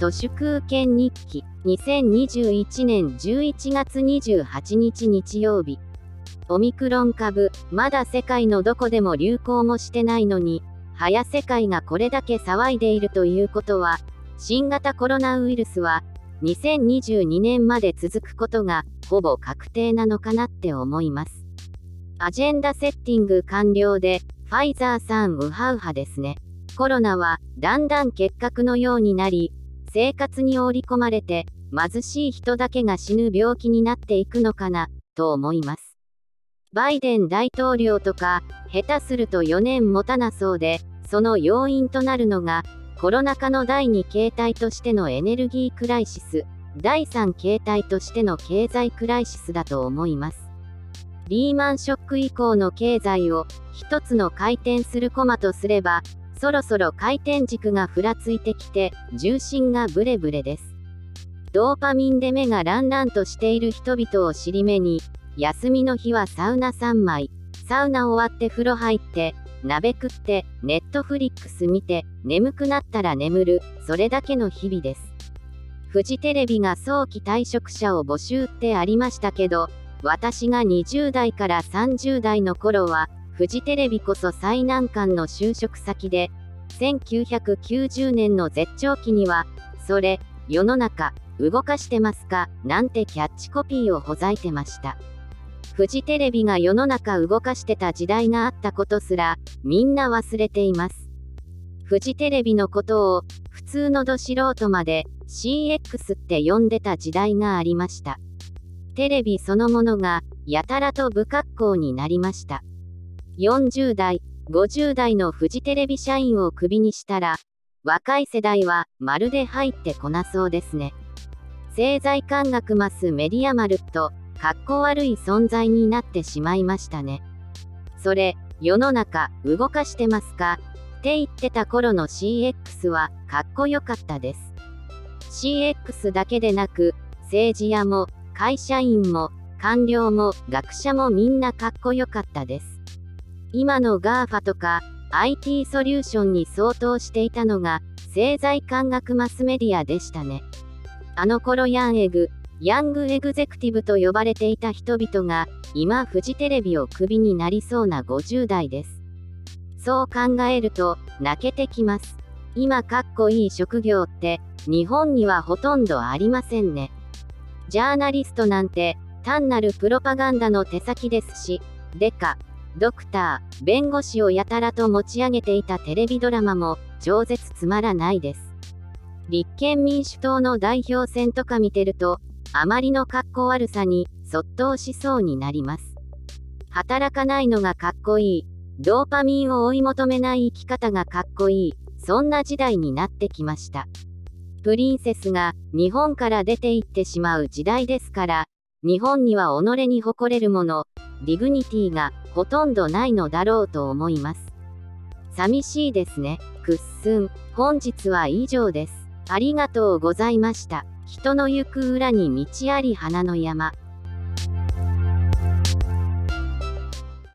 都市空権日記2021年11月28日日曜日オミクロン株まだ世界のどこでも流行もしてないのに早世界がこれだけ騒いでいるということは新型コロナウイルスは2022年まで続くことがほぼ確定なのかなって思いますアジェンダセッティング完了でファイザーさんウハウハですねコロナはだんだん結核のようになり生活に織り込まれて貧しい人だけが死ぬ病気になっていくのかなと思います。バイデン大統領とか下手すると4年持たなそうでその要因となるのがコロナ禍の第2形態としてのエネルギークライシス第3形態としての経済クライシスだと思います。リーマンショック以降の経済を一つの回転するコマとすればそろそろ回転軸がふらついてきて、重心がブレブレです。ドーパミンで目がランランとしている人々を尻目に、休みの日はサウナ3枚、サウナ終わって風呂入って、鍋食って、ネットフリックス見て、眠くなったら眠る、それだけの日々です。フジテレビが早期退職者を募集ってありましたけど、私が20代から30代の頃は、フジテレビこそ最難関の就職先で、1990年の絶頂期には、それ、世の中、動かしてますかなんてキャッチコピーをほざいてました。フジテレビが世の中動かしてた時代があったことすら、みんな忘れています。フジテレビのことを、普通のど素人まで CX って呼んでた時代がありました。テレビそのものが、やたらと不格好になりました。40代、50代のフジテレビ社員をクビにしたら、若い世代はまるで入ってこなそうですね。政財官学マスメディアマルと、かっこ悪い存在になってしまいましたね。それ、世の中、動かしてますか？って言ってた頃の CX は、かっこよかったです。CX だけでなく、政治家も、会社員も、官僚も、学者もみんなかっこよかったです。今の GAFA とか IT ソリューションに相当していたのが政財官学マスメディアでしたね。あの頃ヤンエグ、ヤングエグゼクティブと呼ばれていた人々が今フジテレビをクビになりそうな50代です。そう考えると泣けてきます。今かっこいい職業って日本にはほとんどありませんね。ジャーナリストなんて単なるプロパガンダの手先ですし、デカ、ドクター、弁護士をやたらと持ち上げていたテレビドラマも、超絶つまらないです。立憲民主党の代表選とか見てると、あまりのかっこ悪さに、そっとしそうになります。働かないのがかっこいい。ドーパミンを追い求めない生き方がかっこいい。そんな時代になってきました。プリンセスが日本から出て行ってしまう時代ですから、日本には己に誇れるもの、 dignity がほとんどないのだろうと思います。寂しいですね。くっすん。本日は以上です。ありがとうございました。人の行く裏に道あり花の山。